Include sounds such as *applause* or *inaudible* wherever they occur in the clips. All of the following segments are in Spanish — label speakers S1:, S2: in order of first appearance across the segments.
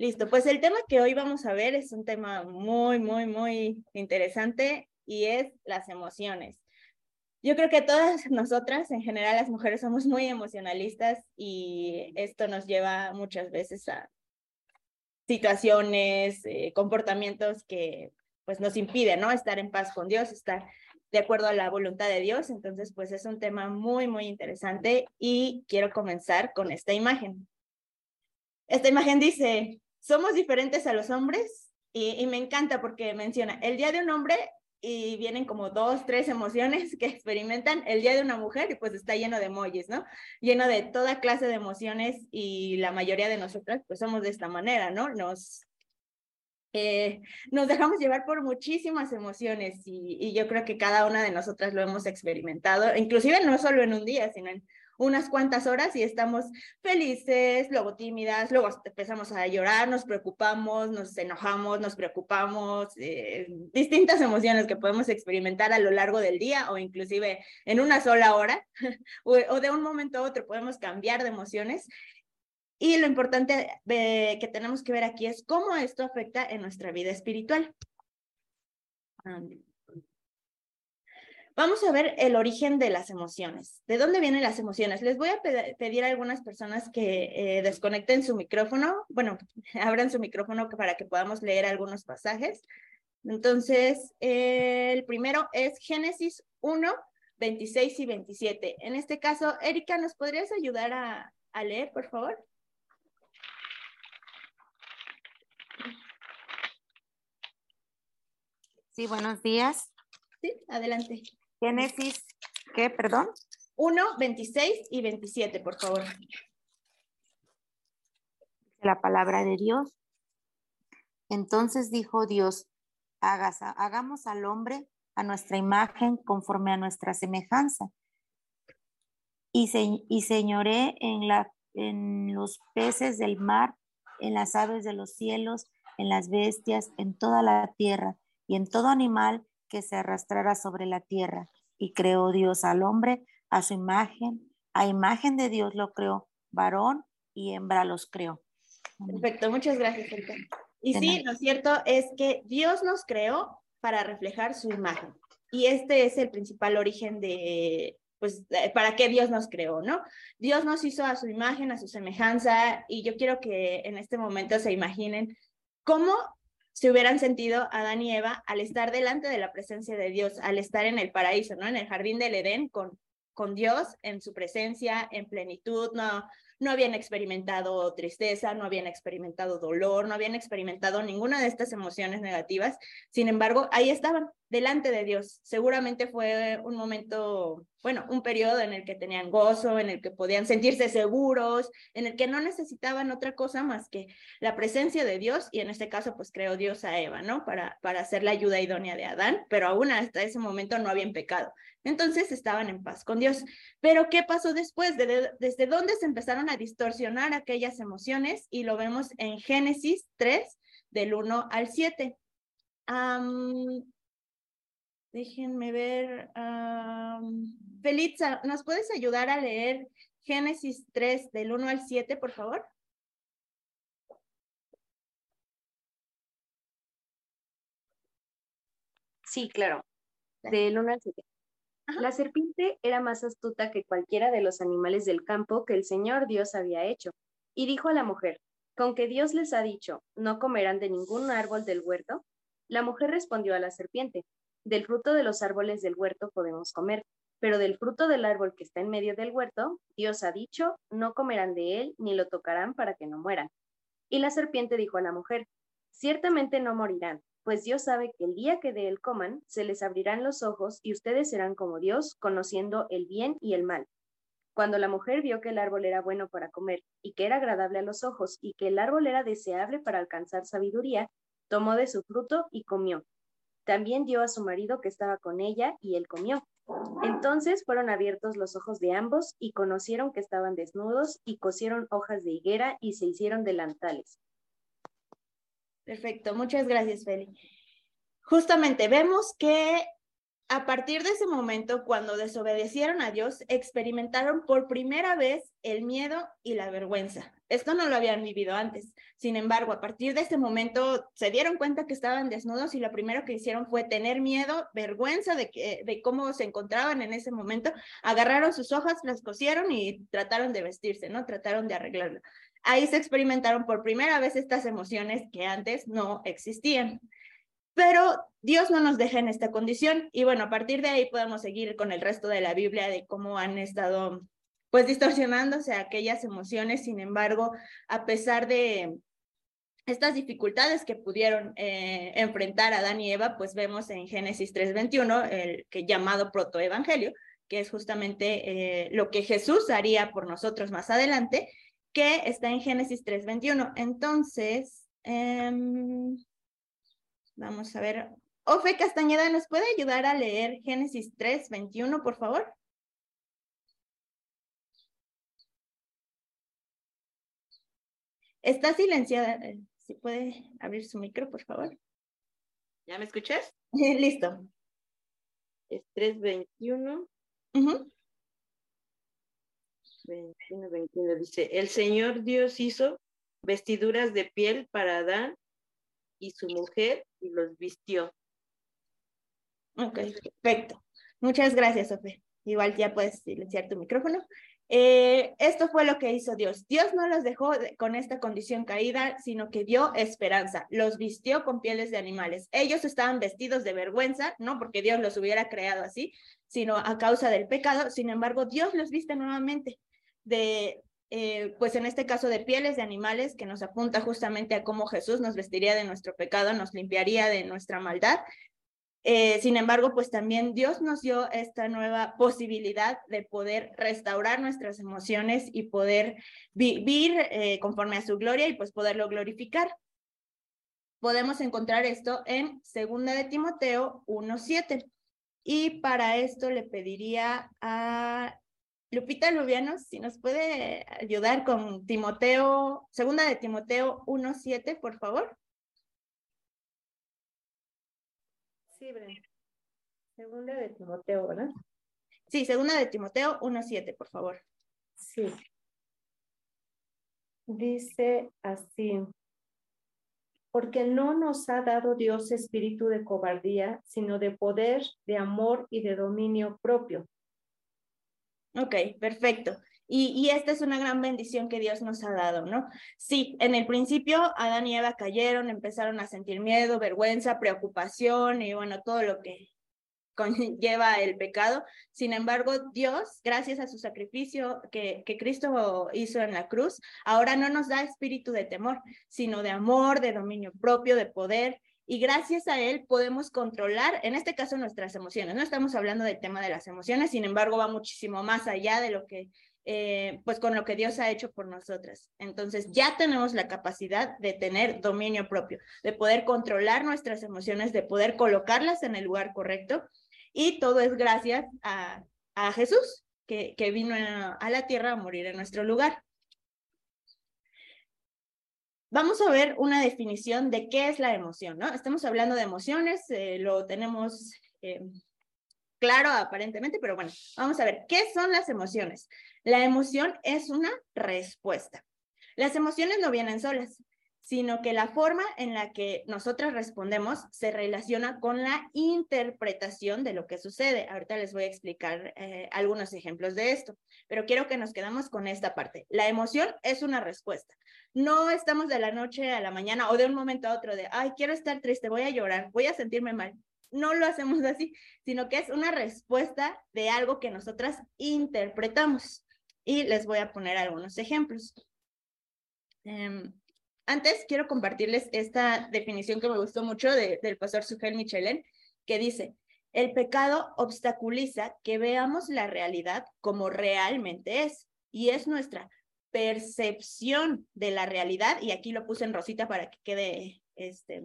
S1: Listo, pues el tema que hoy vamos a ver es un tema muy, muy, muy interesante y es las emociones. Yo creo que todas nosotras, en general las mujeres, somos muy emocionalistas y esto nos lleva muchas veces a situaciones, eh, comportamientos que pues nos impiden, ¿no? Estar en paz con Dios, estar de acuerdo a la voluntad de Dios. Entonces, pues es un tema muy, muy interesante y quiero comenzar con esta imagen. Esta imagen dice, somos diferentes a los hombres y, me encanta porque menciona, el día de un hombre y vienen como dos, tres emociones *laughs* que experimentan el día de una mujer y pues está lleno de emojis, ¿no? Lleno de toda clase de emociones y la mayoría de nosotras pues somos de esta manera, ¿no? Nos, eh, nos dejamos llevar por muchísimas emociones y, y, yo creo que cada una de nosotras lo hemos experimentado, inclusive no solo en un día, sino en unas cuantas horas y estamos felices, luego tímidas, luego empezamos a llorar, nos preocupamos, nos enojamos, nos preocupamos, eh, distintas emociones que podemos experimentar a lo largo del día o inclusive en una sola hora *laughs* o, o de un momento a otro podemos cambiar de emociones. Y lo importante eh, que tenemos que ver aquí es cómo esto afecta en nuestra vida espiritual. Um, Vamos a ver el origen de las emociones. ¿De dónde vienen las emociones? Les voy a pedir a algunas personas que eh, desconecten su micrófono, bueno, *laughs* abran su micrófono para que podamos leer algunos pasajes. Entonces, eh, el primero es Génesis 1, 26 y 27. En este caso, Erika, ¿nos podrías ayudar a, a leer, por favor?
S2: Sí, buenos días.
S1: Sí, adelante.
S2: Génesis, ¿qué? Perdón.
S1: 1, 26 y 27, por favor.
S2: La palabra de Dios. Entonces dijo Dios, Hagas, hagamos al hombre a nuestra imagen conforme a nuestra semejanza. Y, se, y señoré en, la, en los peces del mar, en las aves de los cielos, en las bestias, en toda la tierra y en todo animal que se arrastrara sobre la tierra. Y creó Dios al hombre a su imagen, a imagen de Dios lo creó, varón y hembra los creó.
S1: Perfecto, muchas gracias. Erika. Y sí, lo cierto es que Dios nos creó para reflejar su imagen. Y este es el principal origen de, pues, para qué Dios nos creó, ¿no? Dios nos hizo a su imagen, a su semejanza, y yo quiero que en este momento se imaginen cómo se hubieran sentido Adán y Eva al estar delante de la presencia de Dios, al estar en el paraíso, ¿no? En el jardín del Edén con, con Dios, en su presencia, en plenitud, no, no habían experimentado tristeza, no habían experimentado dolor, no habían experimentado ninguna de estas emociones negativas. Sin embargo, ahí estaban, delante de Dios. Seguramente fue un momento, bueno, un periodo en el que tenían gozo, en el que podían sentirse seguros, en el que no necesitaban otra cosa más que la presencia de Dios y en este caso, pues creó Dios a Eva, ¿no? Para, para hacer la ayuda idónea de Adán, pero aún hasta ese momento no habían pecado. Entonces estaban en paz con Dios. Pero ¿qué pasó después? ¿Desde dónde se empezaron a distorsionar aquellas emociones? Y lo vemos en Génesis 3, del 1 al 7. Déjenme ver. Um, Felitza, ¿nos puedes ayudar a leer Génesis 3, del 1 al 7, por favor?
S3: Sí, claro. Del 1 al 7. La serpiente era más astuta que cualquiera de los animales del campo que el Señor Dios había hecho, y dijo a la mujer, ¿con que Dios les ha dicho, no comerán de ningún árbol del huerto? La mujer respondió a la serpiente, del fruto de los árboles del huerto podemos comer, pero del fruto del árbol que está en medio del huerto, Dios ha dicho, no comerán de él ni lo tocarán para que no mueran. Y la serpiente dijo a la mujer, ciertamente no morirán, pues Dios sabe que el día que de él coman, se les abrirán los ojos y ustedes serán como Dios, conociendo el bien y el mal. Cuando la mujer vio que el árbol era bueno para comer y que era agradable a los ojos y que el árbol era deseable para alcanzar sabiduría, tomó de su fruto y comió. También dio a su marido que estaba con ella y él comió. Entonces fueron abiertos los ojos de ambos y conocieron que estaban desnudos y cosieron hojas de higuera y se hicieron delantales.
S1: Perfecto, muchas gracias, Feli. Justamente vemos que a partir de ese momento, cuando desobedecieron a Dios, experimentaron por primera vez el miedo y la vergüenza. Esto no lo habían vivido antes. Sin embargo, a partir de ese momento se dieron cuenta que estaban desnudos y lo primero que hicieron fue tener miedo, vergüenza de, que, de cómo se encontraban en ese momento. Agarraron sus hojas, las cosieron y trataron de vestirse, ¿no? Trataron de arreglarlo. Ahí se experimentaron por primera vez estas emociones que antes no existían. Pero Dios no nos deja en esta condición y bueno, a partir de ahí podemos seguir con el resto de la Biblia de cómo han estado pues distorsionándose aquellas emociones, sin embargo, a pesar de estas dificultades que pudieron eh, enfrentar Adán y Eva, pues vemos en Génesis 3:21 el que llamado protoevangelio, que es justamente eh, lo que Jesús haría por nosotros más adelante, que está en Génesis 3:21. Entonces, em, Vamos a ver. Ofe Castañeda, ¿nos puede ayudar a leer Génesis 3, 21, por favor? Está silenciada. Eh, si puede abrir su micro, por favor.
S4: ¿Ya me escuchas? *laughs*
S1: Listo.
S4: Es 321. Uh 21, 21. Dice, el Señor Dios hizo vestiduras de piel para Adán y su mujer y los vistió.
S1: Ok, perfecto. Muchas gracias, Sofía. Igual ya puedes silenciar tu micrófono. Eh, esto fue lo que hizo Dios. Dios no los dejó con esta condición caída, sino que dio esperanza. Los vistió con pieles de animales. Ellos estaban vestidos de vergüenza, no porque Dios los hubiera creado así, sino a causa del pecado. Sin embargo, Dios los viste nuevamente de eh, pues en este caso de pieles de animales, que nos apunta justamente a cómo Jesús nos vestiría de nuestro pecado, nos limpiaría de nuestra maldad. Eh, sin embargo, pues también Dios nos dio esta nueva posibilidad de poder restaurar nuestras emociones y poder vivir eh, conforme a su gloria y pues poderlo glorificar. Podemos encontrar esto en Segunda de Timoteo 1.7. Y para esto le pediría a Lupita Lubiano, si nos puede ayudar con Timoteo, segunda de Timoteo 1.7, por favor.
S3: Sí, Brenda. Segunda de Timoteo, ¿verdad?
S1: Sí, segunda de Timoteo 1.7, por favor.
S3: Sí. Dice así, porque no nos ha dado Dios espíritu de cobardía, sino de poder, de amor y de dominio propio.
S1: Ok, perfecto. Y, y, esta es una gran bendición que Dios nos ha dado, ¿no? Sí, en el principio Adán y Eva cayeron, empezaron a sentir miedo, vergüenza, preocupación y bueno, todo lo que *laughs* conlleva el pecado. Sin embargo, Dios, gracias a su sacrificio que, que Cristo hizo en la cruz, ahora no nos da espíritu de temor, sino de amor, de dominio propio, de poder y gracias a él podemos controlar, en este caso, nuestras emociones. No estamos hablando del tema de las emociones, sin embargo, va muchísimo más allá de lo que, eh, pues con lo que Dios ha hecho por nosotras. Entonces, ya tenemos la capacidad de tener dominio propio, de poder controlar nuestras emociones, de poder colocarlas en el lugar correcto. Y todo es gracias a, Jesús, que vino a la tierra a morir en nuestro lugar. Vamos a ver una definición de qué es la emoción, ¿no? Estamos hablando de emociones, eh, lo tenemos eh, claro aparentemente, pero bueno, vamos a ver, ¿qué son las emociones? La emoción es una respuesta. Las emociones no vienen solas, sino que la forma en la que nosotras respondemos se relaciona con la interpretación de lo que sucede. Ahorita les voy a explicar eh, algunos ejemplos de esto, pero quiero que nos quedamos con esta parte. La emoción es una respuesta. No estamos de la noche a la mañana o de un momento a otro de, ay, quiero estar triste, voy a llorar, voy a sentirme mal. No lo hacemos *laughs* así, sino que es una respuesta de algo que nosotras interpretamos. Y les voy a poner algunos ejemplos. Em, antes quiero compartirles esta definición que me gustó mucho del pastor Sujel Michelin, que dice, el pecado obstaculiza que veamos la realidad como realmente es y es nuestra percepción de la realidad, y aquí lo puse en rosita para que quede, este,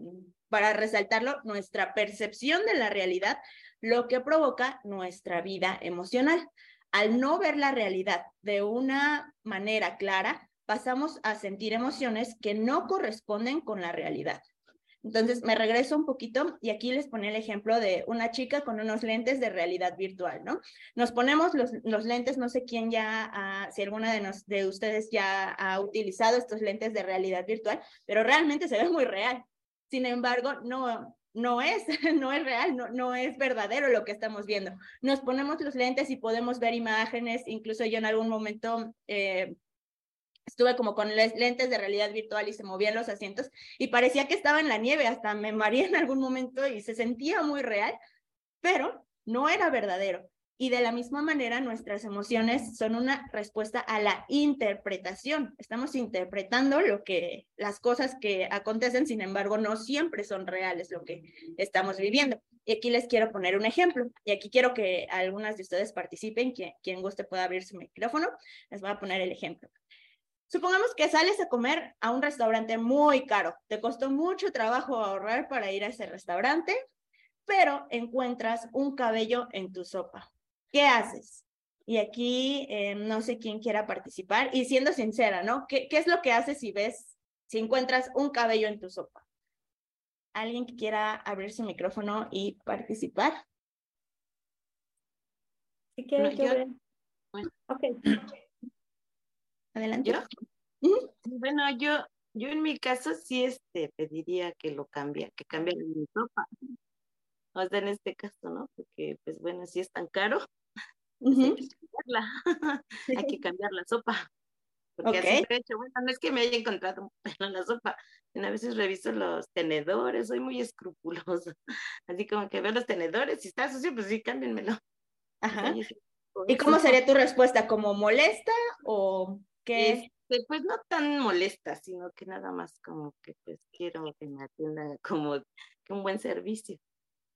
S1: para resaltarlo, nuestra percepción de la realidad, lo que provoca nuestra vida emocional. Al no ver la realidad de una manera clara, pasamos a sentir emociones que no corresponden con la realidad. Entonces me regreso un poquito y aquí les pone el ejemplo de una chica con unos lentes de realidad virtual, ¿no? Nos ponemos los, los lentes, no sé quién ya, si alguna de, nos, de ustedes ya ha utilizado estos lentes de realidad virtual, pero realmente se ve muy real. Sin embargo, no, no es, *laughs* no es real, no, no es verdadero lo que estamos viendo. Nos ponemos los lentes y podemos ver imágenes, incluso yo en algún momento eh, estuve como con lentes de realidad virtual y se movían los asientos y parecía que estaba en la nieve, hasta me mareé en algún momento y se sentía muy real, pero no era verdadero. Y de la misma manera, nuestras emociones son una respuesta a la interpretación. Estamos interpretando lo que, las cosas que acontecen, sin embargo, no siempre son reales lo que estamos viviendo. Y aquí les quiero poner un ejemplo. Y aquí quiero que algunas de ustedes participen, quien, quien guste pueda abrir su micrófono. Les voy a poner el ejemplo. Supongamos que sales a comer a un restaurante muy caro. Te costó mucho trabajo ahorrar para ir a ese restaurante, pero encuentras un cabello en tu sopa. ¿Qué haces? Y aquí eh, no sé quién quiera participar. Y siendo sincera, ¿no? ¿Qué, ¿Qué es lo que haces si ves, si encuentras un cabello en tu sopa? ¿Alguien que quiera abrir su micrófono y participar?
S4: Si quieres, yo... Ok.
S1: Adelante.
S4: Bueno, yo, yo en mi caso sí este, pediría que lo cambie, que cambie mi sopa. O sea, en este caso, ¿no? Porque, pues bueno, si es tan caro, *laughs* pues hay, que cambiarla. *laughs* hay que *laughs* cambiar la sopa. Porque así he hecho, bueno, no es que me haya encontrado en la sopa, a veces reviso los tenedores, soy muy escrupulosa. Así como que veo los tenedores, si está sucio, pues sí, cámbienmelo.
S1: Ajá. ¿Y cómo sería tu respuesta? ¿Como molesta o que
S4: este, pues no tan molesta, sino que nada más como que pues quiero que me atienda como que un buen servicio.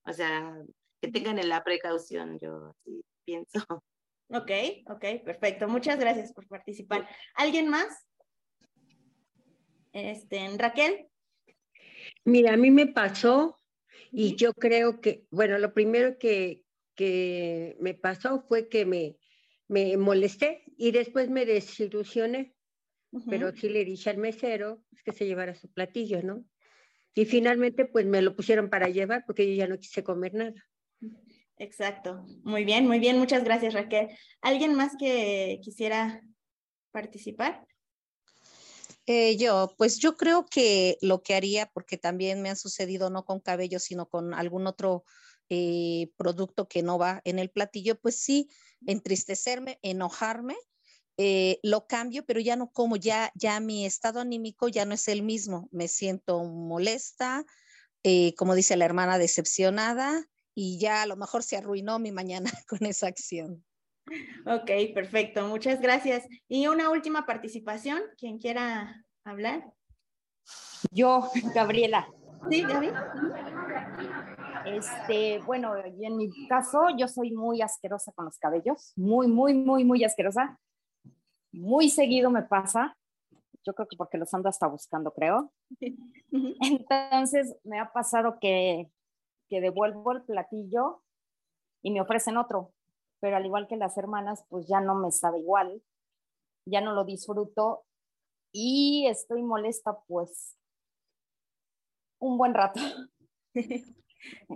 S4: O sea, que tengan la precaución, yo así pienso. *laughs*
S1: Ok, ok, perfecto. Muchas gracias por participar. ¿Alguien más? Este, Raquel.
S5: Mira, a mí me pasó y yo creo que, bueno, lo primero que, que me pasó fue que me, me molesté y después me desilusioné, pero sí le dije al mesero pues, que se llevara su platillo, ¿no? Y finalmente pues me lo pusieron para llevar porque yo ya no quise comer nada.
S1: Exacto. Muy bien, muy bien. Muchas gracias, Raquel. ¿Alguien más que quisiera participar?
S6: Eh, yo, pues yo creo que lo que haría, porque también me ha sucedido no con cabello, sino con algún otro eh, producto que no va en el platillo, pues sí, entristecerme, enojarme, eh, lo cambio, pero ya no como, ya, ya mi estado anímico ya no es el mismo, me siento molesta, eh, como dice la hermana, decepcionada y ya a lo mejor se arruinó mi mañana *laughs* con esa acción.
S1: Ok, perfecto, muchas gracias. Y una última participación, quien quiera hablar.
S7: Yo, Gabriela.
S1: Sí, Gaby.
S7: Este, bueno, y en mi caso, yo soy muy asquerosa con los cabellos, muy, muy, muy, muy asquerosa. Muy seguido me pasa. Yo creo que porque los ando hasta buscando, creo. Entonces, me ha pasado que, que devuelvo el platillo y me ofrecen otro, pero al igual que las hermanas, pues ya no me sabe igual, ya no lo disfruto y estoy molesta, pues, un buen rato. *laughs*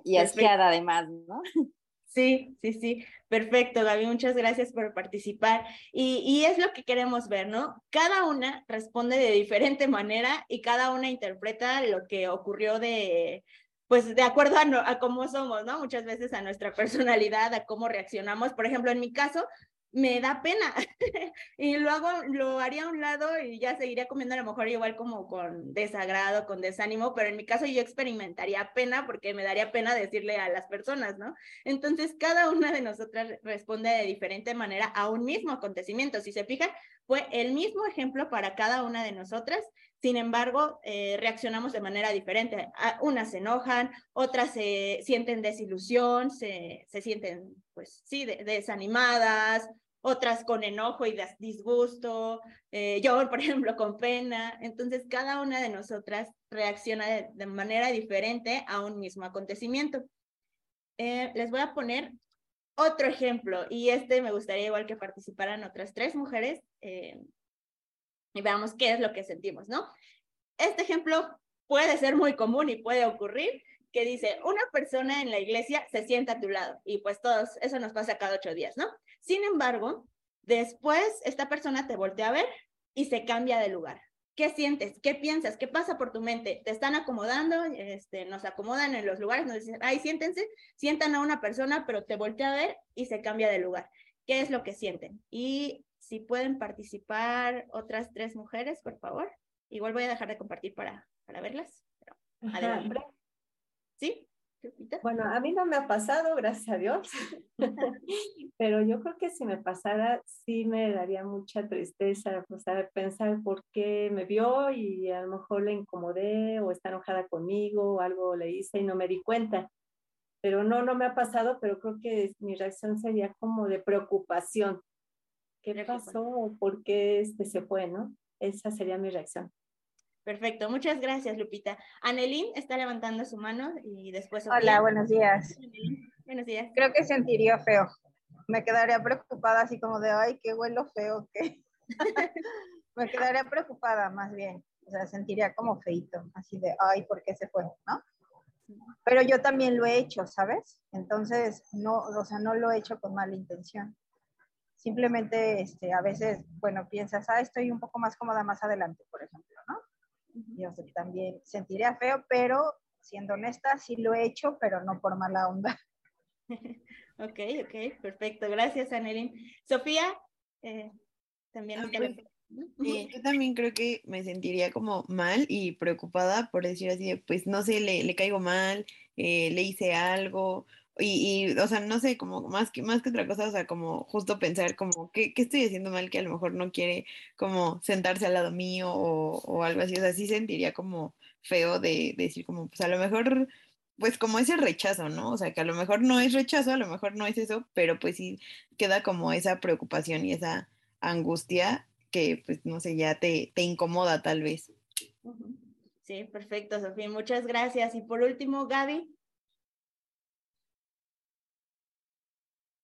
S7: y asqueada además, ¿no?
S1: Sí, sí, sí, perfecto, Gaby, muchas gracias por participar. Y, y, es lo que queremos ver, ¿no? Cada una responde de diferente *laughs* manera y cada una interpreta lo que ocurrió de, pues de acuerdo a, a cómo somos, ¿no? Muchas veces a nuestra *laughs* personalidad, a cómo reaccionamos. Por ejemplo, en mi caso, me da pena *laughs* y luego lo haría a un lado y ya seguiría comiendo a lo mejor igual como con desagrado, con desánimo, pero en mi caso yo experimentaría pena porque me daría pena decirle a las personas, ¿no? Entonces cada una de nosotras responde de diferente manera a un mismo acontecimiento. Si se fijan, fue el mismo ejemplo para cada una de nosotras, sin embargo, eh, reaccionamos de manera diferente. Unas se enojan, otras se sienten desilusión, se, se sienten, pues sí, desanimadas, otras con enojo y disgusto, eh, yo, *laughs* por ejemplo, con pena. Entonces, cada una de nosotras reacciona de, manera diferente a un mismo acontecimiento. Eh, les voy a poner otro ejemplo, y este me gustaría igual que participaran otras tres mujeres, eh, y veamos qué es lo que sentimos, ¿no? Este ejemplo puede ser muy común y puede ocurrir, que dice, una persona en la iglesia se sienta a tu lado y pues todos, eso nos pasa cada ocho días, ¿no? Sin embargo, después esta persona te voltea a ver y se cambia de lugar. ¿Qué sientes? ¿Qué piensas? ¿Qué pasa por tu mente? ¿Te están acomodando? Este, nos acomodan en los lugares, nos dicen, ay, siéntense, sientan a una persona, pero te voltea a ver y se cambia de lugar. ¿Qué es lo que sienten? Y si pueden participar otras tres mujeres, por favor. Igual voy a dejar de compartir para, para verlas. adelante. ¿Sí?
S8: Bueno, a mí no me ha pasado, gracias a Dios, *laughs* *laughs* pero yo creo que si me pasara, sí me daría mucha tristeza, sea, pensar por qué me vio y a lo mejor le incomodé o está enojada conmigo o algo le hice y no me di cuenta. Pero no, no me ha pasado, pero creo que mi reacción sería como de preocupación. ¿Qué pasó? ¿Por qué este se fue, no? Esa sería mi reacción.
S1: Perfecto, muchas gracias, Lupita. Anelín está levantando su mano y después.
S9: Hola, buenos días.
S1: Buenos días.
S9: Creo que sentiría feo. Me quedaría preocupada, así como de, ay, qué huelo feo que. *laughs* Me quedaría preocupada, más bien. O sea, sentiría como feito, así de, ay, ¿por qué se fue? ¿No? Pero yo también lo he hecho, ¿sabes? Entonces, no, o sea, no lo he hecho con mala intención. Simplemente, este, a veces, bueno, piensas, ah, estoy un poco más cómoda más adelante, por ejemplo, Yo también sentiría feo, pero siendo honesta, sí lo he hecho, pero no por mala onda. *laughs*
S1: ok, ok, perfecto. Gracias, Anelín. Sofía, eh, también.
S10: Ah, pues, yo también creo que me sentiría como mal y preocupada por decir así, pues no sé, le, le caigo mal, eh, le hice algo, y, o sea, no sé, como más que, más que otra cosa, o sea, como justo pensar como, ¿qué, ¿qué, estoy haciendo mal que a lo mejor no quiere como sentarse al lado mío o, o algo así? O sea, sí sentiría como feo de, de, decir como, pues a lo mejor, pues como ese rechazo, ¿no? O sea, que a lo mejor no es rechazo, a lo mejor no es eso, pero pues sí queda como esa preocupación y esa angustia que, pues, no sé, ya te, te incomoda tal vez.
S1: Sí, perfecto, Sofía. Muchas gracias. Y por último, Gaby.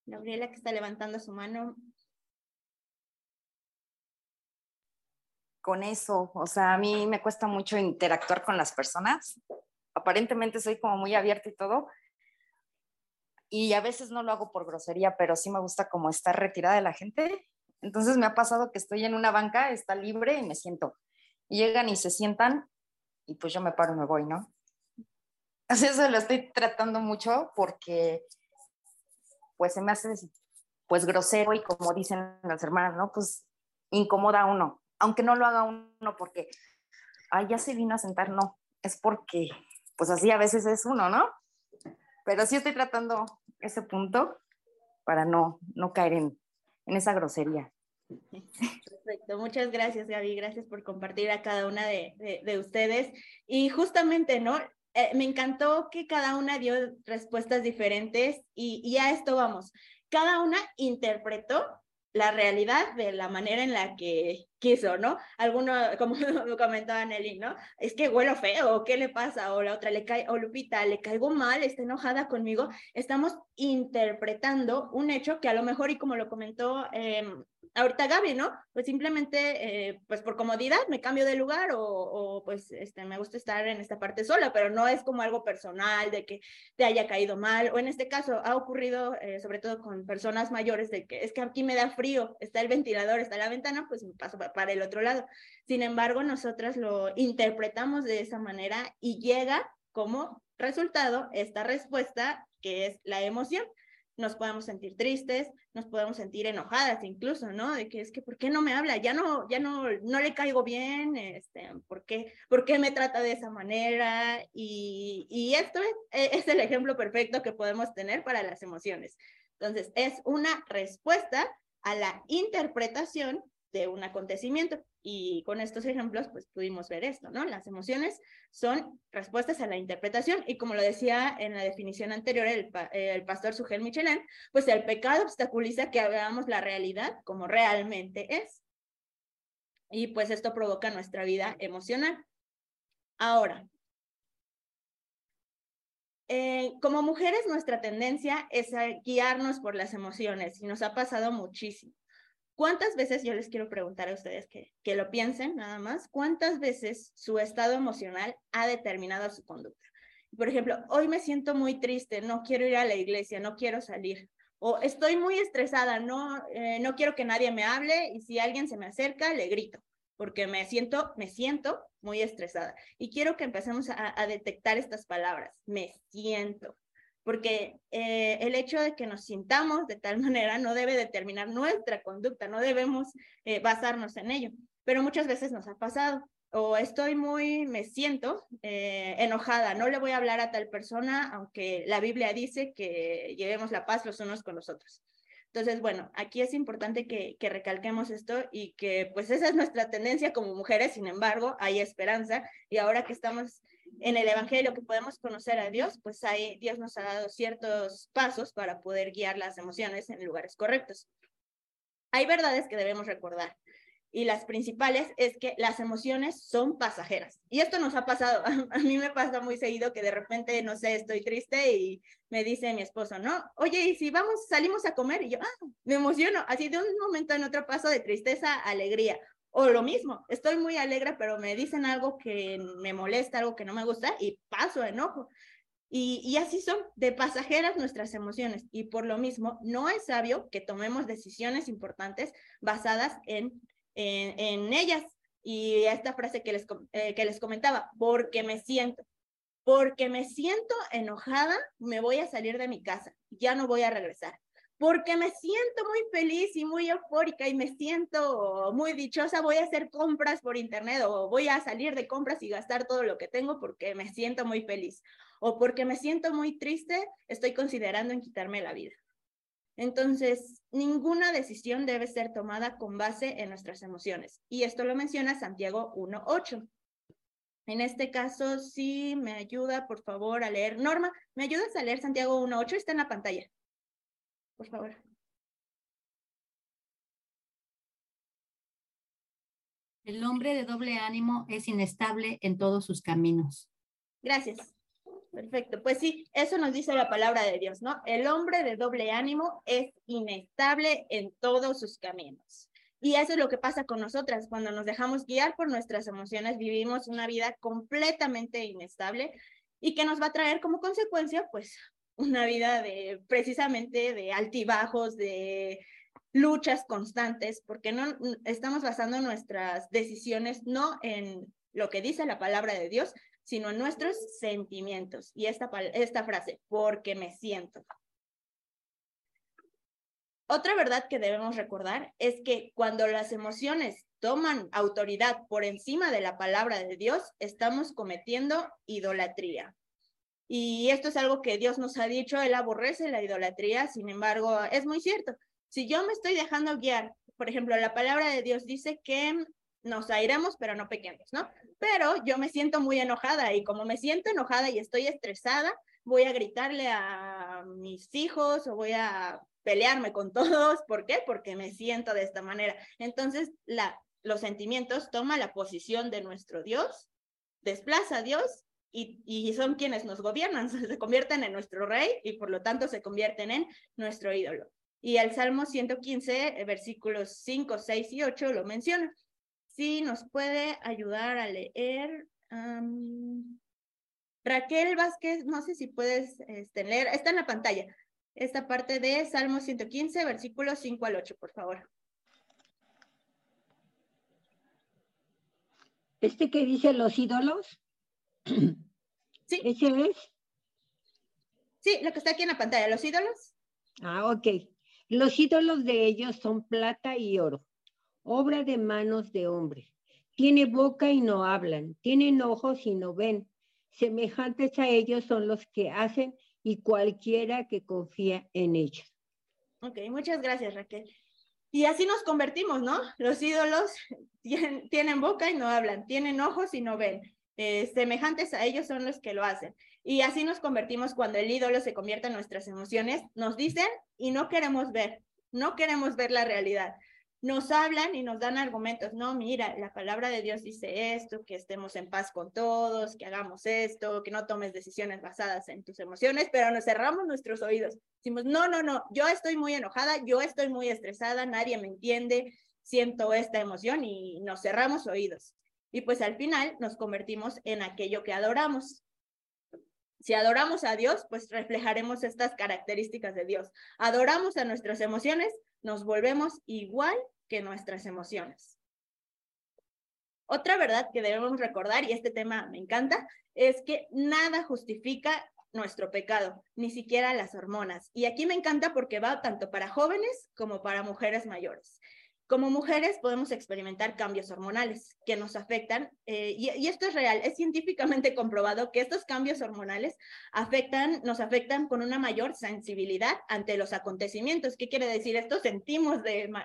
S1: Gabriela que está levantando su mano.
S7: Con eso, o sea, a mí me cuesta mucho interactuar con las personas. Aparentemente soy como muy abierta y todo. Y a veces no lo hago por grosería, pero sí me gusta como estar retirada de la gente. Entonces me ha pasado que estoy en una banca, está libre y me siento. Llegan y se sientan y pues yo me paro y me voy, ¿no? Así eso lo estoy tratando mucho porque pues se me hace pues grosero y como dicen las hermanas, ¿no? Pues incomoda a uno, aunque no lo haga uno porque, ay, ya se vino a sentar, no, es porque, pues así a veces es uno, ¿no? Pero sí estoy tratando ese punto para no, no caer en, en esa grosería.
S1: Perfecto, muchas gracias Gaby, gracias por compartir a cada una de, de, de ustedes. Y justamente, ¿no? Eh, me encantó que cada una dio respuestas diferentes y, y a esto vamos. Cada una interpretó la realidad de la manera en la que quiso, ¿no? Alguno, como *laughs* comentaba Nelly, ¿no? Es que huelo feo, ¿qué le pasa? O la otra le cae, o Lupita, le caigo mal, está enojada conmigo. Estamos interpretando un hecho que a lo mejor, y como lo comentó eh, ahorita Gaby, ¿no? Pues simplemente, eh, pues por comodidad me cambio de lugar o, o, pues este, me gusta estar en esta parte sola, pero no es como algo personal de que te haya caído mal, o en este caso ha ocurrido eh, sobre todo con personas mayores de que es que aquí me da frío, está el ventilador, está la ventana, pues me paso para el otro lado. Sin embargo, nosotras lo interpretamos de esa manera y llega como resultado esta respuesta que es la emoción nos podemos sentir tristes, nos podemos sentir enojadas incluso, ¿no? De que es que, ¿por qué no me habla? Ya no, ya no, no le caigo bien, este, ¿por qué, ¿por qué me trata de esa manera? Y, y esto es, e, es el ejemplo perfecto que podemos tener para las emociones. Entonces, es una respuesta a la interpretación de un acontecimiento. Y con estos ejemplos, pues pudimos ver esto, ¿no? Las emociones son respuestas a la interpretación y como lo decía en la definición anterior el, el pastor Sugel Michelin, pues el pecado obstaculiza que veamos la realidad como realmente es. Y pues esto provoca nuestra vida emocional. Ahora, eh, como mujeres nuestra tendencia es guiarnos por las emociones y nos ha pasado muchísimo ¿Cuántas veces, yo les quiero preguntar a ustedes que, que lo piensen nada más, cuántas veces su estado emocional ha determinado su conducta? Por ejemplo, hoy me siento muy triste, no quiero ir a la iglesia, no quiero salir. O estoy muy estresada, no, eh, no quiero que nadie me hable y si alguien se me acerca, le grito, porque me siento, me siento muy estresada. Y quiero que empecemos a, a detectar estas palabras, me siento, porque eh, el hecho de que nos sintamos de tal *laughs* manera no debe determinar nuestra conducta, no debemos eh, basarnos en ello, pero muchas veces nos ha pasado. O estoy muy, me siento eh, enojada, no le voy a hablar a tal persona, aunque la Biblia dice que llevemos la paz los unos con los otros. Entonces, bueno, aquí es importante que, que, recalquemos esto y que pues esa es nuestra tendencia como mujeres, sin embargo, hay esperanza y ahora que estamos en el Evangelio que podemos conocer a Dios, pues ahí Dios nos ha dado ciertos pasos para poder guiar las emociones en lugares correctos. Hay verdades que debemos recordar y las principales es que las emociones son pasajeras. Y esto nos ha pasado, *laughs* a mí me pasa muy seguido que de repente, no sé, estoy triste y me dice mi esposo, no, oye, y si vamos, salimos a comer y yo, ah, me emociono, así de un momento en otro paso de tristeza a alegría. O lo mismo, estoy muy alegre, pero me dicen algo que me molesta, algo que no me gusta y paso enojo. Y, así son de pasajeras nuestras emociones. Y por lo mismo, no es sabio que tomemos decisiones importantes basadas en, en, en ellas. Y esta frase que les, eh, que les comentaba, porque me siento, porque me siento enojada, me voy a salir de mi casa, ya no voy a regresar porque me siento muy feliz y muy eufórica y me siento muy dichosa, voy a hacer compras por internet o voy a salir de compras y gastar todo lo que tengo porque me siento muy feliz. O porque me siento muy triste, estoy considerando quitarme la vida. Entonces, ninguna decisión debe ser tomada con base en nuestras emociones. Y esto lo menciona Santiago 1.8. En este caso, sí me ayuda, por favor, a leer. Norma, ¿me ayudas a leer Santiago 1.8? Está en la pantalla por favor.
S11: El hombre de doble ánimo es inestable en todos sus caminos.
S1: Gracias. Perfecto. Pues sí, eso nos dice la palabra de Dios, ¿no? El hombre de doble ánimo es inestable en todos sus caminos. Y eso es lo que pasa con nosotras. Cuando nos dejamos guiar por nuestras emociones, vivimos una vida completamente inestable y que nos va a traer como consecuencia, pues, una vida de precisamente de altibajos, de luchas constantes, porque no estamos basando nuestras decisiones no en lo que dice la palabra de Dios, sino en nuestros sentimientos. Y esta, esta frase, porque me siento. Otra verdad que debemos recordar es que cuando las emociones toman autoridad por encima de la palabra de Dios, estamos cometiendo idolatría. Y esto es algo que Dios nos ha dicho, Él aborrece la idolatría, sin embargo, es muy cierto. Si yo me estoy dejando guiar, por ejemplo, la palabra de Dios dice que nos airemos, pero no pequeños, ¿no? Pero yo me siento muy enojada y como me siento enojada y estoy estresada, voy a gritarle a mis hijos o voy a pelearme con *laughs* todos. ¿Por qué? Porque me siento de esta manera. Entonces, la, los sentimientos toman la posición de nuestro Dios, desplaza a Dios y, son quienes nos gobiernan, *laughs* se convierten en nuestro rey y por lo tanto se convierten en nuestro ídolo. Y el Salmo 115, eh, versículos 5, 6 y 8 lo menciona. Sí, nos puede ayudar a leer. Raquel Vázquez, no sé si puedes este, leer, está en la pantalla, esta parte de Salmo 115, versículos 5 al 8, por favor.
S5: ¿Este que dice los ídolos?
S1: Sí.
S5: ¿Ese es?
S1: Sí, lo que está aquí en la pantalla, los ídolos.
S5: Ah, ok. Los ídolos de ellos son plata y oro, obra de manos de hombre. Tiene boca y no hablan, tienen ojos y no ven. Semejantes a ellos son los que hacen y cualquiera que confía en ellos.
S1: Ok, muchas gracias, Raquel. Y así nos convertimos, ¿no? Los ídolos *laughs* tienen, tienen boca y no hablan, tienen ojos y no ven. Eh, semejantes a ellos son los que lo hacen. Y así nos convertimos cuando el ídolo se convierte en nuestras emociones, nos dicen y no queremos ver, no queremos ver la realidad. nos hablan y nos dan argumentos, no, mira, la palabra de Dios dice esto, que estemos en paz con todos, que hagamos esto, que no tomes decisiones basadas en tus emociones, pero nos cerramos nuestros oídos. Decimos, no, no, no, yo estoy muy enojada, yo estoy muy estresada, nadie me entiende, siento esta emoción y nos cerramos oídos. Y pues al final nos convertimos en aquello que adoramos. Si adoramos a Dios, pues reflejaremos estas características de Dios. Adoramos a nuestras emociones, nos volvemos igual que nuestras emociones. Otra verdad que debemos recordar, y este tema me encanta, es que nada justifica nuestro pecado, ni siquiera las hormonas. Y aquí me encanta porque va tanto para jóvenes como para mujeres mayores. Como mujeres podemos experimentar cambios hormonales que nos afectan, eh, y, esto es real, es científicamente comprobado que estos cambios hormonales afectan, nos afectan con una mayor sensibilidad ante los acontecimientos. ¿Qué quiere decir esto? Sentimos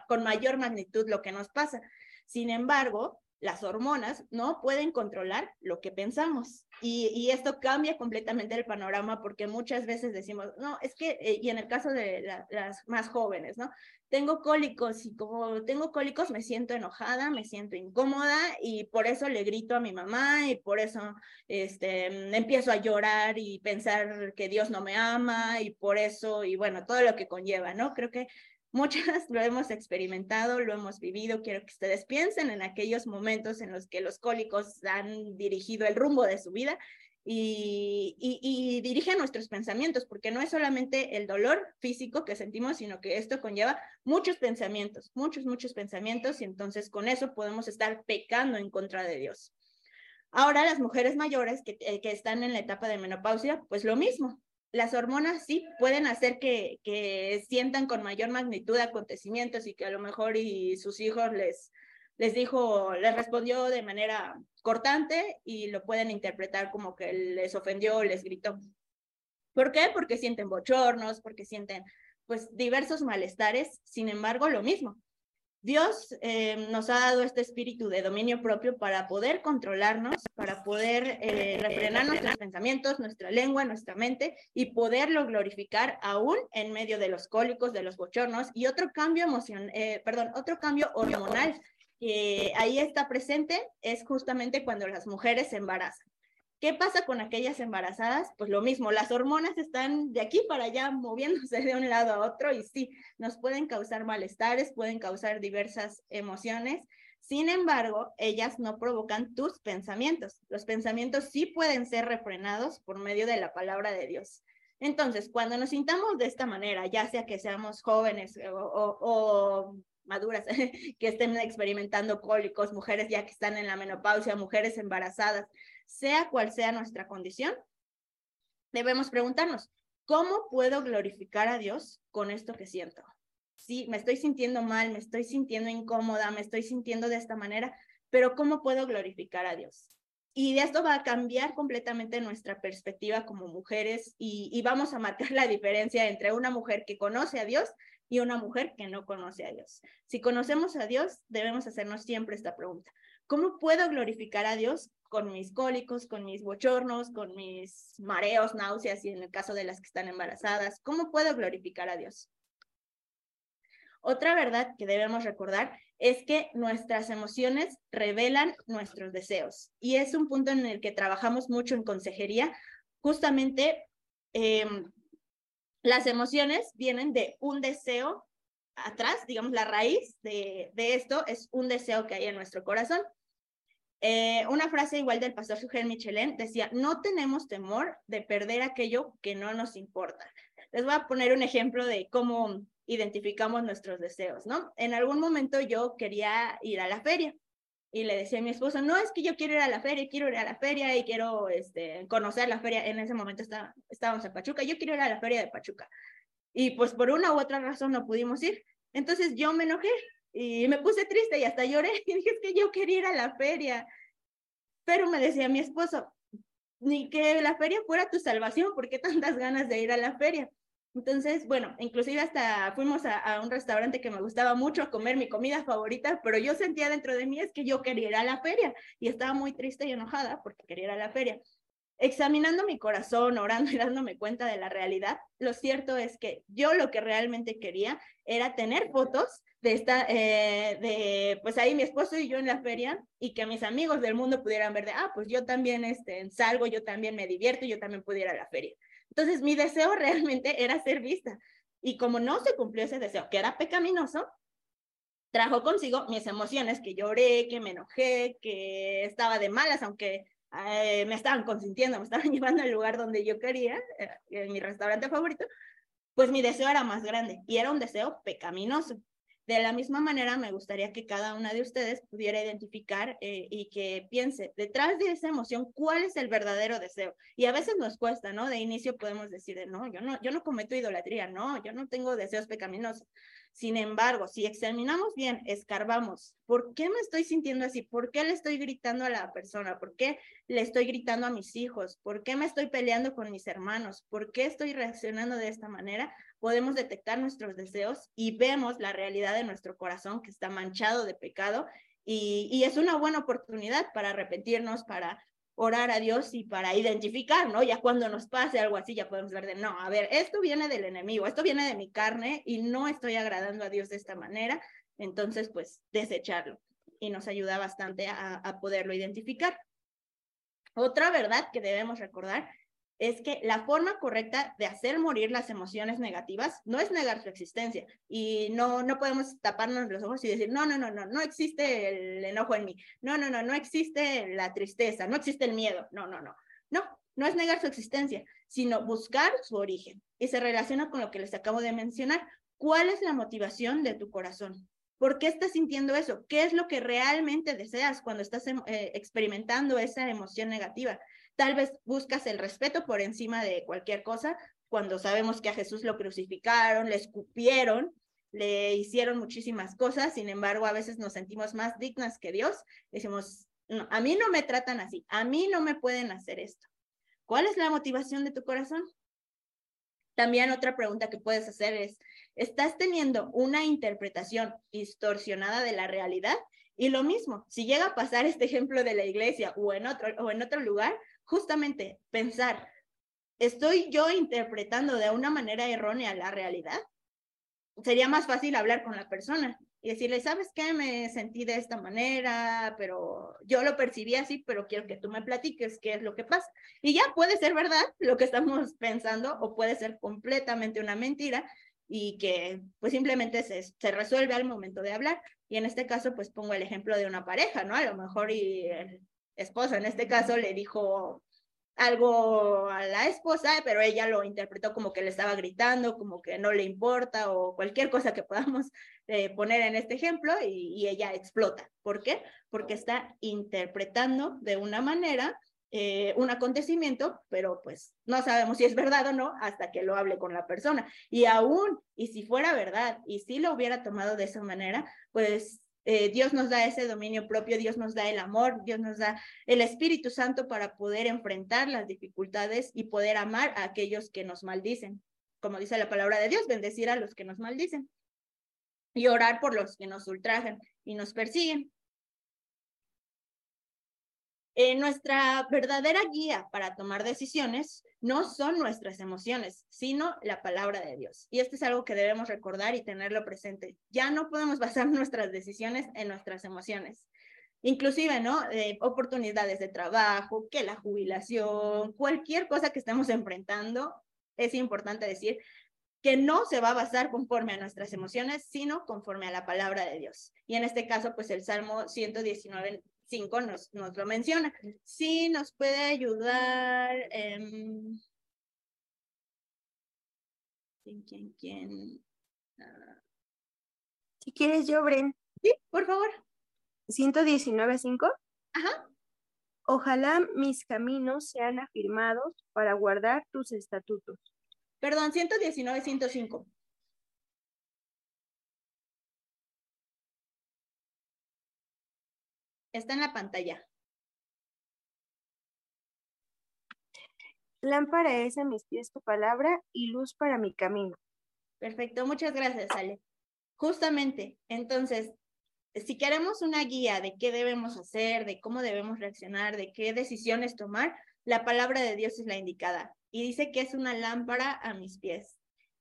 S1: con mayor magnitud lo que nos pasa. Sin embargo, las hormonas no pueden controlar lo que pensamos. Y, esto cambia completamente el panorama porque muchas veces decimos, no, es que, eh, y en el caso de las más jóvenes, ¿no? Tengo cólicos y como tengo cólicos me siento enojada, me siento incómoda y por eso le grito a mi mamá y por eso este, empiezo a llorar y pensar que Dios no me ama y por eso, y bueno, todo lo que conlleva, ¿no? Creo que Muchas *laughs* lo hemos experimentado, lo hemos vivido. Quiero que ustedes piensen en aquellos momentos en los que los cólicos han dirigido el rumbo de su vida y, y, dirigen nuestros pensamientos, porque no es solamente el dolor físico que sentimos, sino que esto conlleva muchos pensamientos, muchos, muchos pensamientos, y entonces con eso podemos estar pecando en contra de Dios. Ahora las mujeres mayores que, eh, que están en la etapa de menopausia, pues lo mismo, las hormonas sí pueden hacer que, que, sientan con mayor magnitud acontecimientos y que a lo mejor y sus hijos les, les dijo, les respondió de manera cortante y lo pueden interpretar como que les ofendió o les gritó. ¿Por qué? Porque sienten bochornos, porque sienten pues diversos malestares, sin embargo, lo mismo. Dios eh, nos ha dado este espíritu de dominio propio para poder controlarnos, para poder eh, refrenar nuestros pensamientos, nuestra lengua, nuestra mente y poderlo glorificar aún en medio de los cólicos, de los bochornos y otro cambio emocional, eh, perdón, otro cambio hormonal que ahí está presente es justamente cuando las mujeres se embarazan. ¿Qué pasa con aquellas embarazadas? Pues lo mismo, las hormonas están de aquí para allá moviéndose de un lado a otro y sí, nos pueden causar malestares, pueden causar diversas emociones. Sin embargo, ellas no provocan tus pensamientos. Los pensamientos sí pueden ser refrenados por medio de la palabra de Dios. Entonces, cuando nos sintamos de esta manera, ya sea que seamos jóvenes o, o maduras *laughs* que estén experimentando cólicos, mujeres ya que están en la menopausia, mujeres embarazadas, sea cual sea nuestra condición, debemos preguntarnos, ¿cómo puedo glorificar a Dios con esto que siento? Sí, me estoy sintiendo mal, me estoy sintiendo incómoda, me estoy sintiendo de esta manera, pero ¿cómo puedo glorificar a Dios? Y de esto va a cambiar completamente nuestra perspectiva como mujeres y, y, vamos a marcar la diferencia entre una mujer que conoce a Dios y una mujer que no conoce a Dios. Si conocemos a Dios, debemos hacernos siempre esta pregunta. ¿Cómo puedo glorificar a Dios con mis cólicos, con mis bochornos, con mis mareos, náuseas y en el caso de las que están embarazadas? ¿Cómo puedo glorificar a Dios? Otra verdad que debemos recordar es que nuestras emociones revelan nuestros deseos y es un punto en el que trabajamos mucho en consejería. Justamente em, las emociones vienen de un deseo atrás, digamos, la raíz de, esto es un deseo que hay en nuestro corazón. Eh, una frase igual del pastor Suger Michelin decía, no tenemos temor de perder aquello que no nos importa. Les voy a poner un ejemplo de cómo identificamos nuestros deseos, ¿no? En algún momento yo quería ir a la feria y le decía a mi esposo, no, es que yo quiero ir a la feria, quiero ir a la feria y quiero este, conocer la feria. En ese momento está, estábamos en Pachuca, yo quiero ir a la feria de Pachuca y pues por una u otra razón no pudimos ir. Entonces yo me enojé y me puse triste y hasta lloré *laughs* y dije, es que yo quería ir a la feria. Pero me decía mi esposo, ni que la feria fuera tu salvación, ¿por qué tantas ganas de ir a la feria? Entonces, bueno, inclusive hasta fuimos a, a, un restaurante que me gustaba mucho a comer mi comida favorita, pero yo sentía dentro de mí es que yo quería ir a la feria y estaba muy triste y enojada porque quería ir a la feria. Examinando mi corazón, orando y dándome cuenta de la realidad, lo cierto es que yo lo que realmente quería era tener fotos de esta, eh, de, pues ahí mi esposo y yo en la feria y que mis amigos del mundo pudieran ver de, ah, pues yo también este, salgo, yo también me divierto, yo también pudiera a la feria. Entonces mi deseo *laughs* realmente era ser vista. Y como no se cumplió ese deseo, que era pecaminoso, trajo consigo mis emociones, que lloré, que me enojé, que estaba de malas, aunque eh, me estaban consintiendo, me estaban *laughs* llevando al lugar donde yo quería, eh, en mi restaurante favorito, pues mi deseo era más grande y era un deseo pecaminoso. De la misma manera, me gustaría que cada una de ustedes pudiera identificar eh, y que piense detrás de esa emoción cuál es el verdadero deseo. Y a veces nos cuesta, ¿no? De inicio podemos decir, no, yo no, yo no cometo idolatría, no, yo no tengo deseos pecaminosos. Sin embargo, si examinamos bien, escarbamos, ¿por qué me estoy sintiendo así? ¿Por qué le estoy gritando a la persona? ¿Por qué le estoy gritando a mis hijos? ¿Por qué me estoy peleando con mis hermanos? ¿Por qué estoy reaccionando de esta manera? Podemos detectar nuestros deseos y vemos la realidad de nuestro corazón que está manchado de pecado y, es una buena oportunidad para arrepentirnos, para orar a Dios y para identificar, ¿no? Ya cuando nos pase algo así, ya podemos ver de, no, a ver, esto viene del enemigo, esto viene de mi carne y no estoy agradando a Dios de esta manera, entonces, pues, desecharlo. Y nos ayuda bastante a, a poderlo identificar. Otra verdad que debemos recordar es que la forma correcta de hacer morir las emociones negativas no es negar su existencia y no, no podemos taparnos los ojos y decir, no, no, no, no, no existe el enojo en mí, no, no, no, no existe la tristeza, no existe el miedo, no, no, no, no, no es negar su existencia, sino buscar su origen y se relaciona con lo que les acabo de mencionar. ¿Cuál es la motivación de tu corazón? ¿Por qué estás sintiendo eso? ¿Qué es lo que realmente deseas cuando estás eh, experimentando esa emoción negativa? Tal vez buscas el respeto por encima de cualquier cosa, cuando sabemos que a Jesús lo crucificaron, le escupieron, le hicieron muchísimas cosas, sin embargo, a veces nos sentimos más dignas que Dios. Decimos, a mí no me tratan así, a mí no me pueden hacer esto. ¿Cuál es la motivación de tu corazón? También otra pregunta que puedes hacer es, ¿estás teniendo una interpretación distorsionada de la realidad? Y lo mismo, si llega a pasar este ejemplo de la iglesia o en otro, o en otro lugar, justamente pensar, ¿estoy yo interpretando de una manera errónea la realidad? Sería más fácil hablar con la persona y decirle, ¿sabes qué? Me sentí de esta manera, pero yo lo percibí así, pero quiero que tú me platiques qué es lo que pasa. Y ya puede ser verdad lo que estamos pensando o puede ser completamente una mentira y que pues simplemente se, se resuelve al momento de hablar. Y en este caso, pues pongo el ejemplo de una pareja, ¿no? A lo mejor y esposa en este caso le dijo algo a la esposa, pero ella lo interpretó como que le estaba gritando, como que no le importa o cualquier cosa que podamos eh, poner en este ejemplo y, ella explota. ¿Por qué? Porque está interpretando de una manera eh, un acontecimiento, pero pues no sabemos si es verdad o no hasta que lo hable con la persona. Y aún, y si fuera verdad, y si lo hubiera tomado de esa manera, pues eh, Dios nos da ese dominio propio, Dios nos da el amor, Dios nos da el Espíritu Santo para poder enfrentar las dificultades y poder amar a aquellos que nos maldicen. Como dice la palabra de Dios, bendecir a los que nos maldicen y orar por los que nos ultrajan y nos persiguen. Eh, nuestra verdadera guía para tomar decisiones no son nuestras emociones, sino la palabra de Dios. Y esto es algo que debemos recordar y tenerlo presente. Ya no podemos *laughs* basar nuestras decisiones en nuestras emociones. Inclusive, ¿no? oportunidades de trabajo, que la jubilación, cualquier cosa que estemos enfrentando, es importante decir que no se va a basar conforme a nuestras emociones, sino conforme a la palabra de Dios. Y en este caso, pues el Salmo 119 5 nos, nos lo menciona. Sí, nos puede ayudar. Eh, ¿Quién, quién, quién?
S3: Ah. Si quieres, yo, Bren.
S1: Sí, por favor.
S3: 119.5.
S1: Ajá.
S3: Ojalá mis caminos sean afirmados para guardar tus estatutos.
S1: Perdón, 119.105. Está en la pantalla.
S3: Lámpara es a mis pies tu palabra y luz para mi camino.
S1: Perfecto, muchas gracias, Ale. Justamente, entonces, si queremos una guía de qué debemos hacer, de cómo debemos reaccionar, de qué decisiones tomar, la palabra de Dios es la indicada. Y dice que es una lámpara a mis pies.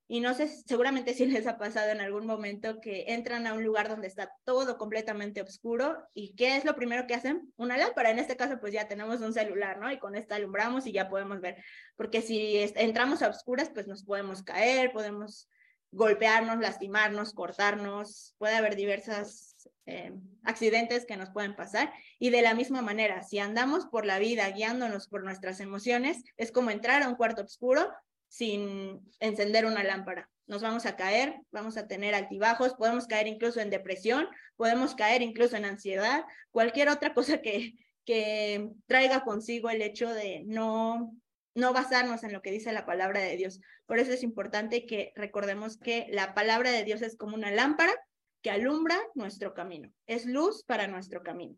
S1: Y no sé, seguramente si les ha pasado en algún momento que entran a un lugar donde está todo completamente oscuro y ¿qué es lo primero que hacen? Una lámpara. En este caso, pues ya tenemos un celular, ¿no? Y con esta alumbramos y ya podemos ver. Porque si entramos a oscuras, pues nos podemos caer, podemos golpearnos, lastimarnos, cortarnos, puede haber diversas eh, accidentes que nos pueden pasar. Y de la misma manera, si andamos por la vida guiándonos por nuestras emociones, es como entrar a un cuarto oscuro sin encender una lámpara. Nos vamos a caer, vamos a tener altibajos, podemos caer incluso en depresión, podemos caer incluso en ansiedad, cualquier otra *laughs* cosa que, que traiga consigo el hecho de no no basarnos en lo que dice la palabra de Dios. Por eso es importante que recordemos que la palabra de Dios es como una lámpara que alumbra nuestro camino, es luz para nuestro camino.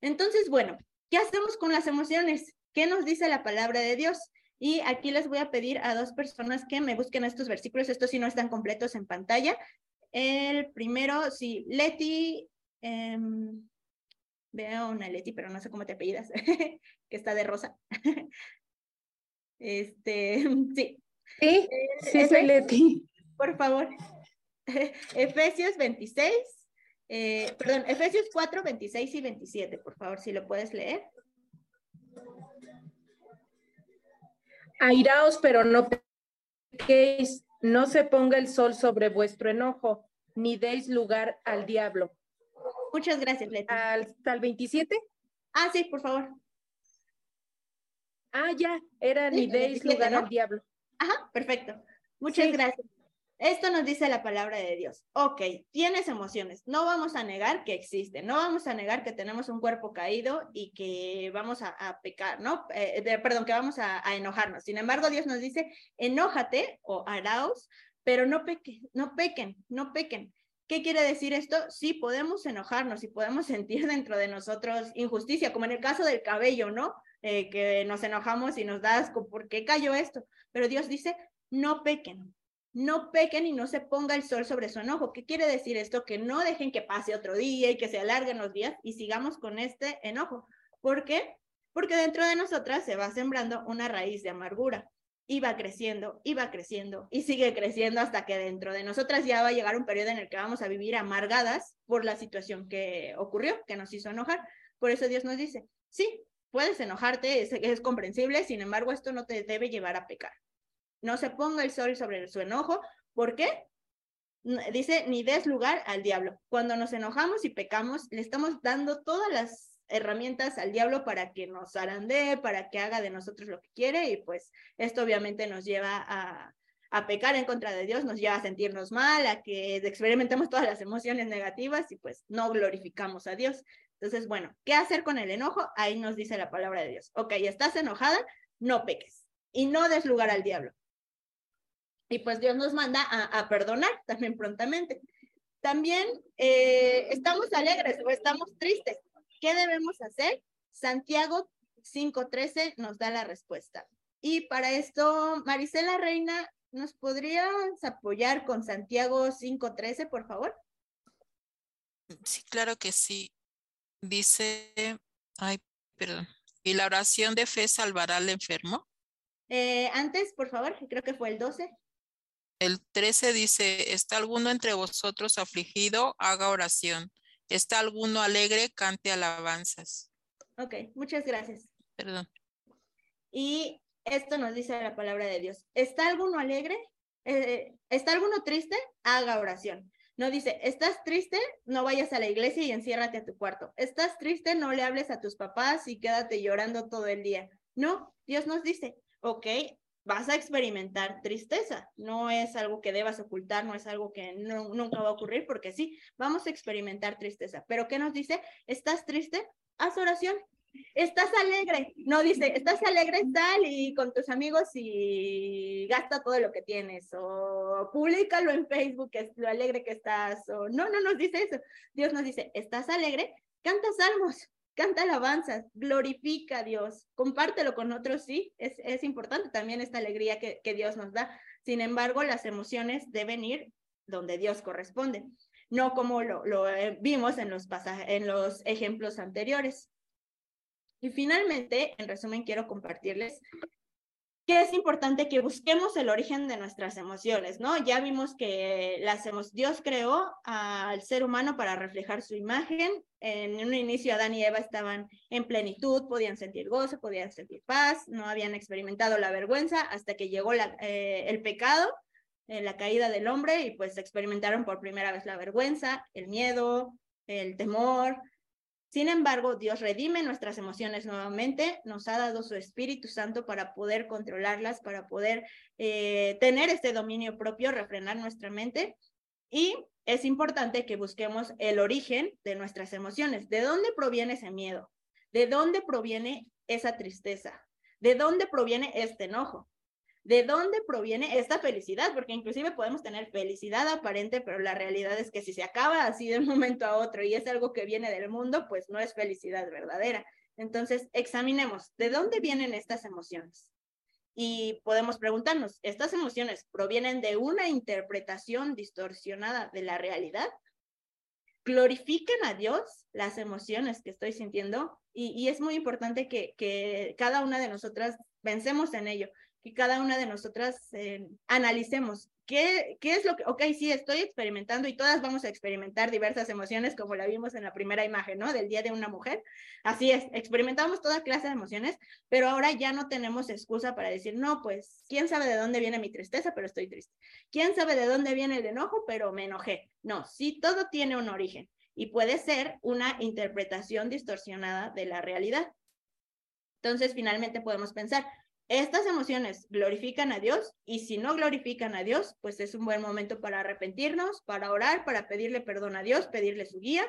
S1: Entonces, bueno, ¿qué hacemos con las emociones? ¿Qué nos dice la palabra de Dios? Y aquí les voy a pedir a dos personas que me busquen estos versículos. Estos sí no están completos en pantalla. El primero, sí, Leti, em, Veo una Leti, pero no sé cómo te apellidas, *laughs* que está de rosa. *laughs* este, *laughs* sí.
S12: Sí, sí, soy Leti.
S1: Por favor. Efesios 26, eh, perdón, Efesios 4, 26 y 27, por favor, si lo puedes leer.
S12: Airaos, pero no pequéis, no se ponga el sol sobre vuestro enojo, ni deis lugar al diablo.
S1: Muchas gracias, Leti.
S12: ¿Hasta el 27?
S1: Ah, sí, por favor.
S12: Ah, ya, era ni deis lugar al diablo.
S1: Ajá, perfecto. Muchas gracias. Esto nos dice la palabra de Dios. Ok, tienes emociones. No vamos a negar que existen. No vamos a negar que tenemos un cuerpo caído y que vamos a, pecar, ¿no? Eh, perdón, que vamos a, enojarnos. Sin embargo, Dios nos dice, enójate o araos, pero no pequen, no pequen, no pequen. ¿Qué quiere decir esto? Sí, podemos enojarnos y podemos *laughs* sentir dentro de nosotros injusticia, como en el caso del cabello, ¿no? Eh, que nos enojamos y nos da asco, ¿por qué cayó esto? Pero Dios dice, no pequen, no pequen y no se ponga el sol sobre su enojo. ¿Qué quiere decir esto? Que no dejen que pase otro día y que se alarguen los días y sigamos con este enojo. ¿Por qué? Porque dentro de nosotras se va sembrando una raíz de amargura iba creciendo, iba creciendo y sigue creciendo hasta que dentro de nosotras ya va a llegar un periodo en el que vamos a vivir amargadas por la situación que ocurrió, que nos hizo enojar. Por eso Dios nos dice, sí, puedes enojarte, es, es comprensible, sin embargo, esto no te debe llevar a pecar. No se ponga el sol sobre su enojo. ¿Por qué? Dice, ni des lugar al diablo. Cuando nos enojamos y pecamos, le estamos dando todas las herramientas al diablo para que nos zarandee, para que haga de nosotros lo que quiere y pues esto obviamente nos lleva a, a pecar en contra de Dios, nos lleva a sentirnos mal, a que experimentemos todas las emociones negativas y pues no glorificamos a Dios. Entonces, bueno, ¿qué hacer con el enojo? Ahí nos dice la palabra de Dios. Ok, estás enojada, no peques y no des lugar al diablo. Y pues Dios nos manda a, perdonar también prontamente. También eh, estamos alegres o estamos tristes. ¿Qué debemos hacer? Santiago 5.13 nos da la respuesta. Y para esto, Marisela Reina, ¿nos podrías apoyar con Santiago 5.13, por favor?
S13: Sí, claro que sí. Dice, ay, perdón. ¿Y la oración de fe salvará al enfermo?
S1: Eh, antes, por favor, creo que fue el 12.
S13: El 13 dice, ¿está alguno entre vosotros afligido? Haga oración. ¿Está alguno alegre? Cante alabanzas.
S1: Ok, muchas gracias.
S13: Perdón.
S1: Y esto nos dice la palabra de Dios. ¿Está alguno alegre? Eh, ¿Está alguno triste? Haga oración. No dice, ¿estás triste? No vayas a la iglesia y enciérrate a tu cuarto. ¿Estás triste? No le hables a tus papás y quédate llorando todo el día. No, Dios nos dice, ok, vas a experimentar tristeza. No es algo que debas ocultar, no es algo que nunca va a ocurrir, porque sí, vamos a experimentar tristeza. Pero ¿qué nos dice? ¿Estás triste? Haz oración. ¿Estás alegre? No dice, ¿estás alegre? Sal y con tus amigos y gasta todo lo que tienes. O públicalo en Facebook, es lo alegre que estás. O no, no nos dice eso. Dios nos dice, ¿estás alegre? Canta salmos canta alabanzas, glorifica a Dios, compártelo con otros, sí, es, importante también esta alegría que, Dios nos da. Sin embargo, las emociones deben ir donde Dios corresponde, no como lo, eh, vimos en los, en los ejemplos anteriores. Y finalmente, en resumen, quiero compartirles que es importante que busquemos el origen de nuestras emociones, ¿no? Ya vimos que las Dios creó al ser humano para reflejar su imagen. En un inicio Adán y Eva estaban en plenitud, podían sentir gozo, podían sentir paz, no habían experimentado la vergüenza hasta que llegó eh, el pecado, eh, la caída del hombre y pues experimentaron por primera vez la vergüenza, el miedo, el temor, sin embargo, Dios redime nuestras emociones nuevamente, nos ha dado su Espíritu Santo para poder controlarlas, para poder eh, tener este dominio propio, refrenar nuestra mente. Y es importante que busquemos el origen de nuestras emociones. ¿De dónde proviene ese miedo? ¿De dónde proviene esa tristeza? ¿De dónde proviene este enojo? ¿De dónde proviene esta felicidad? Porque inclusive podemos tener felicidad aparente, pero la realidad es que si se acaba así de un momento a otro y es algo que viene del mundo, pues no es felicidad verdadera. Entonces, examinemos, ¿de dónde vienen estas emociones? Y podemos preguntarnos, ¿estas emociones provienen de una interpretación distorsionada de la realidad? ¿Glorifican a Dios las emociones que estoy sintiendo? Y, es muy importante que, que cada una de nosotras pensemos en ello que cada una de nosotras eh, analicemos qué, qué es lo que, ok, sí, estoy experimentando y todas vamos a experimentar diversas emociones como la vimos en la primera imagen, ¿no? Del Día de una Mujer. Así es, experimentamos toda clase de emociones, pero ahora ya no tenemos excusa para decir, no, pues, ¿quién sabe de dónde viene mi tristeza, pero estoy triste? ¿Quién sabe de dónde viene el enojo, pero me enojé? No, sí, todo tiene un origen y puede ser una interpretación distorsionada de la realidad. Entonces, finalmente podemos pensar, estas emociones glorifican a Dios y si no glorifican a Dios, pues es un buen momento para arrepentirnos, para orar, para pedirle perdón a Dios, pedirle su guía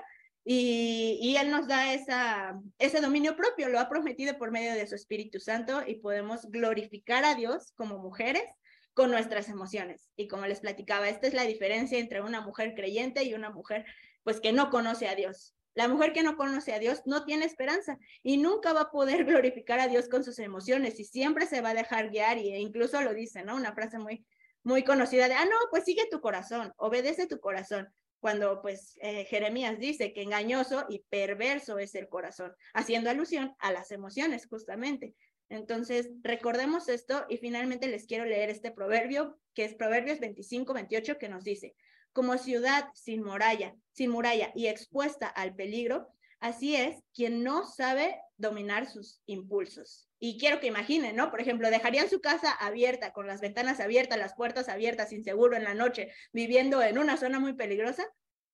S1: y, Él nos da esa, ese dominio propio, lo ha prometido por medio de su Espíritu Santo y podemos glorificar a Dios como mujeres con nuestras emociones. Y como les platicaba, esta es la diferencia entre una mujer creyente y una mujer pues que no conoce a Dios. La mujer que no conoce a Dios no tiene esperanza y nunca va a poder *laughs* glorificar a Dios con sus emociones y siempre se va a dejar guiar y incluso lo dice, ¿no? Una frase muy, muy conocida de, ah, no, pues sigue tu corazón, obedece tu corazón. Cuando pues eh, Jeremías dice que engañoso y perverso es el corazón, haciendo alusión a las emociones justamente. Entonces, recordemos esto y finalmente les quiero leer este proverbio, que es Proverbios 25, 28, que nos dice, como ciudad sin muralla, sin muralla y expuesta al peligro, así es quien no sabe dominar sus impulsos. Y quiero que imaginen, ¿no? Por ejemplo, dejarían su casa abierta, con las ventanas abiertas, las puertas abiertas, inseguro en la noche, viviendo en una zona muy peligrosa,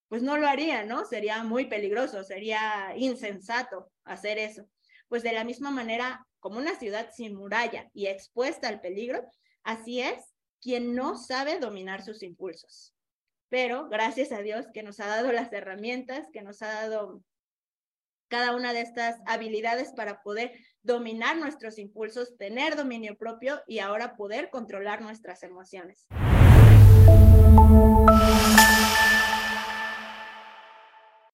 S1: pues no lo harían, ¿no? Sería muy peligroso, sería insensato hacer eso. Pues de la misma manera, como una ciudad sin muralla y expuesta al peligro, así es quien no sabe dominar sus impulsos pero gracias a Dios que nos ha dado las herramientas, que nos ha dado cada una de estas habilidades para poder dominar nuestros impulsos, tener dominio propio y ahora poder controlar nuestras emociones.